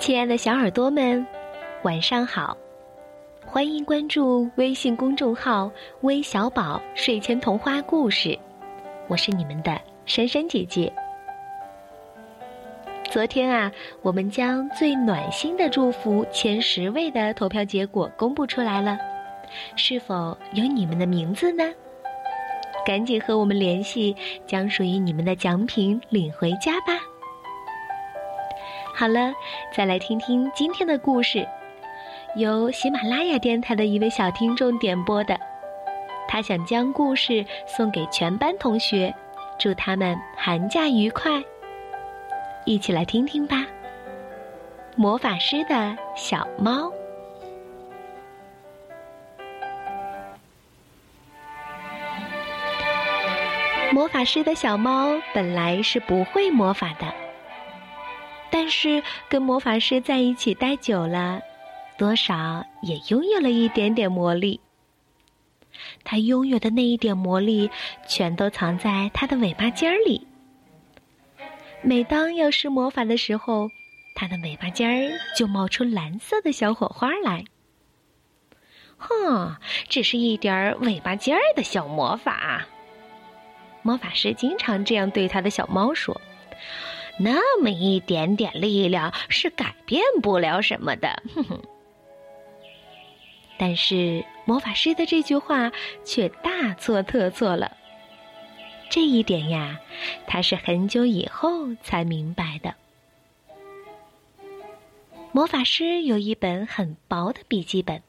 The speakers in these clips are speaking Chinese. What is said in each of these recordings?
亲爱的小耳朵们，晚上好！欢迎关注微信公众号“微小宝睡前童话故事”，我是你们的珊珊姐姐。昨天啊，我们将最暖心的祝福前十位的投票结果公布出来了，是否有你们的名字呢？赶紧和我们联系，将属于你们的奖品领回家吧！好了，再来听听今天的故事，由喜马拉雅电台的一位小听众点播的。他想将故事送给全班同学，祝他们寒假愉快。一起来听听吧。魔法师的小猫。魔法师的小猫本来是不会魔法的。是跟魔法师在一起待久了，多少也拥有了一点点魔力。他拥有的那一点魔力，全都藏在他的尾巴尖儿里。每当要施魔法的时候，他的尾巴尖儿就冒出蓝色的小火花来。哼，只是一点儿尾巴尖儿的小魔法。魔法师经常这样对他的小猫说。那么一点点力量是改变不了什么的，哼哼。但是魔法师的这句话却大错特错了。这一点呀，他是很久以后才明白的。魔法师有一本很薄的笔记本，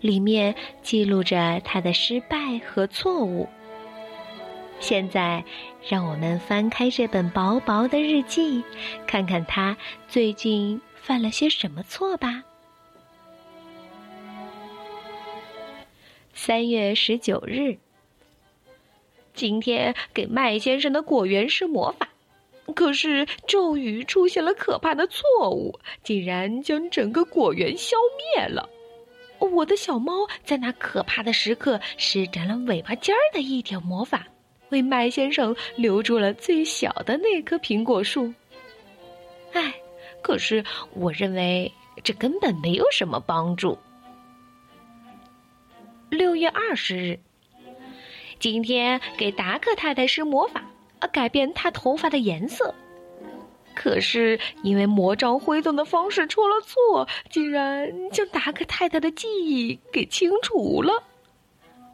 里面记录着他的失败和错误。现在，让我们翻开这本薄薄的日记，看看他最近犯了些什么错吧。三月十九日，今天给麦先生的果园施魔法，可是咒语出现了可怕的错误，竟然将整个果园消灭了。我的小猫在那可怕的时刻施展了尾巴尖儿的一点魔法。为麦先生留住了最小的那棵苹果树。唉，可是我认为这根本没有什么帮助。六月二十日，今天给达克太太施魔法，啊，改变她头发的颜色。可是因为魔杖挥动的方式出了错，竟然将达克太太的记忆给清除了。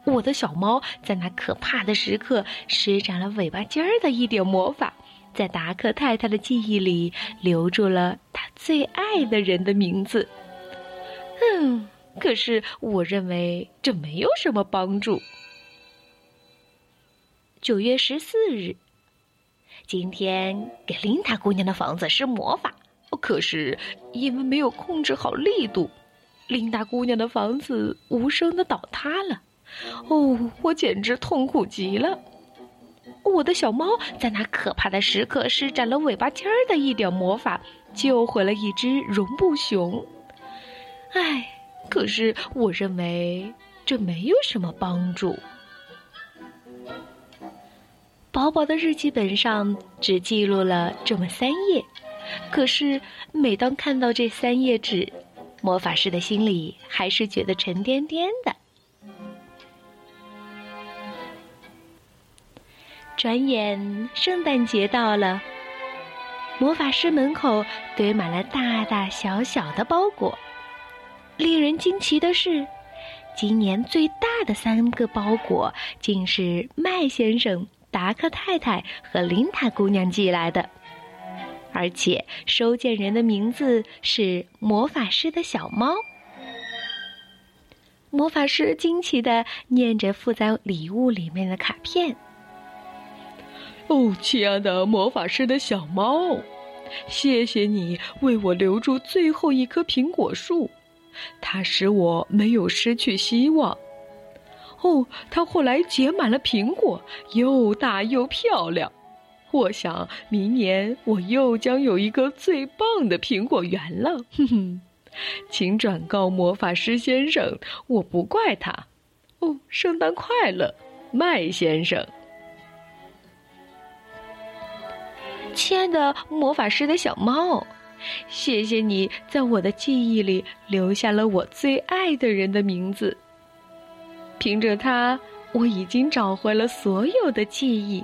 我的小猫在那可怕的时刻施展了尾巴尖儿的一点魔法，在达克太太的记忆里留住了她最爱的人的名字。嗯，可是我认为这没有什么帮助。九月十四日，今天给琳达姑娘的房子施魔法，可是因为没有控制好力度，琳达姑娘的房子无声的倒塌了。哦，我简直痛苦极了！我的小猫在那可怕的时刻施展了尾巴尖儿的一点魔法，救回了一只绒布熊。唉，可是我认为这没有什么帮助。薄薄的日记本上只记录了这么三页，可是每当看到这三页纸，魔法师的心里还是觉得沉甸甸的。转眼圣诞节到了，魔法师门口堆满了大大小小的包裹。令人惊奇的是，今年最大的三个包裹竟是麦先生、达克太太和琳塔姑娘寄来的，而且收件人的名字是魔法师的小猫。魔法师惊奇的念着附在礼物里面的卡片。哦，亲爱的魔法师的小猫，谢谢你为我留住最后一棵苹果树，它使我没有失去希望。哦，它后来结满了苹果，又大又漂亮。我想明年我又将有一个最棒的苹果园了。哼哼，请转告魔法师先生，我不怪他。哦，圣诞快乐，麦先生。亲爱的魔法师的小猫，谢谢你在我的记忆里留下了我最爱的人的名字。凭着它，我已经找回了所有的记忆。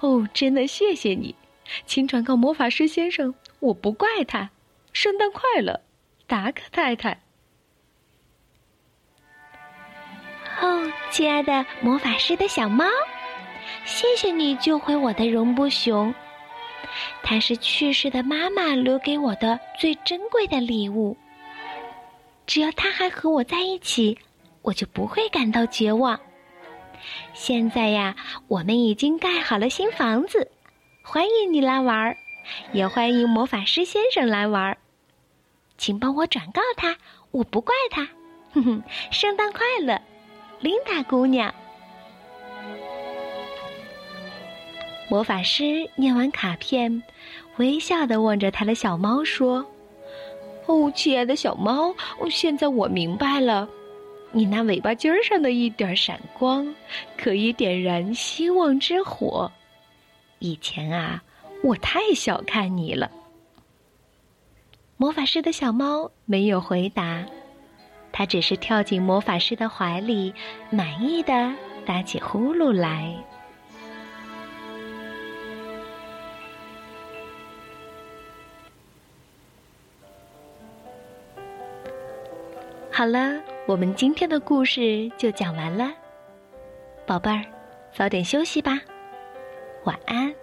哦，真的谢谢你，请转告魔法师先生，我不怪他。圣诞快乐，达克太太。哦，亲爱的魔法师的小猫，谢谢你救回我的绒布熊。它是去世的妈妈留给我的最珍贵的礼物。只要它还和我在一起，我就不会感到绝望。现在呀，我们已经盖好了新房子，欢迎你来玩儿，也欢迎魔法师先生来玩儿。请帮我转告他，我不怪他。哼哼，圣诞快乐，琳达姑娘。魔法师念完卡片，微笑的望着他的小猫说：“哦，亲爱的小猫，现在我明白了，你那尾巴尖儿上的一点闪光，可以点燃希望之火。以前啊，我太小看你了。”魔法师的小猫没有回答，它只是跳进魔法师的怀里，满意的打起呼噜来。好了，我们今天的故事就讲完了，宝贝儿，早点休息吧，晚安。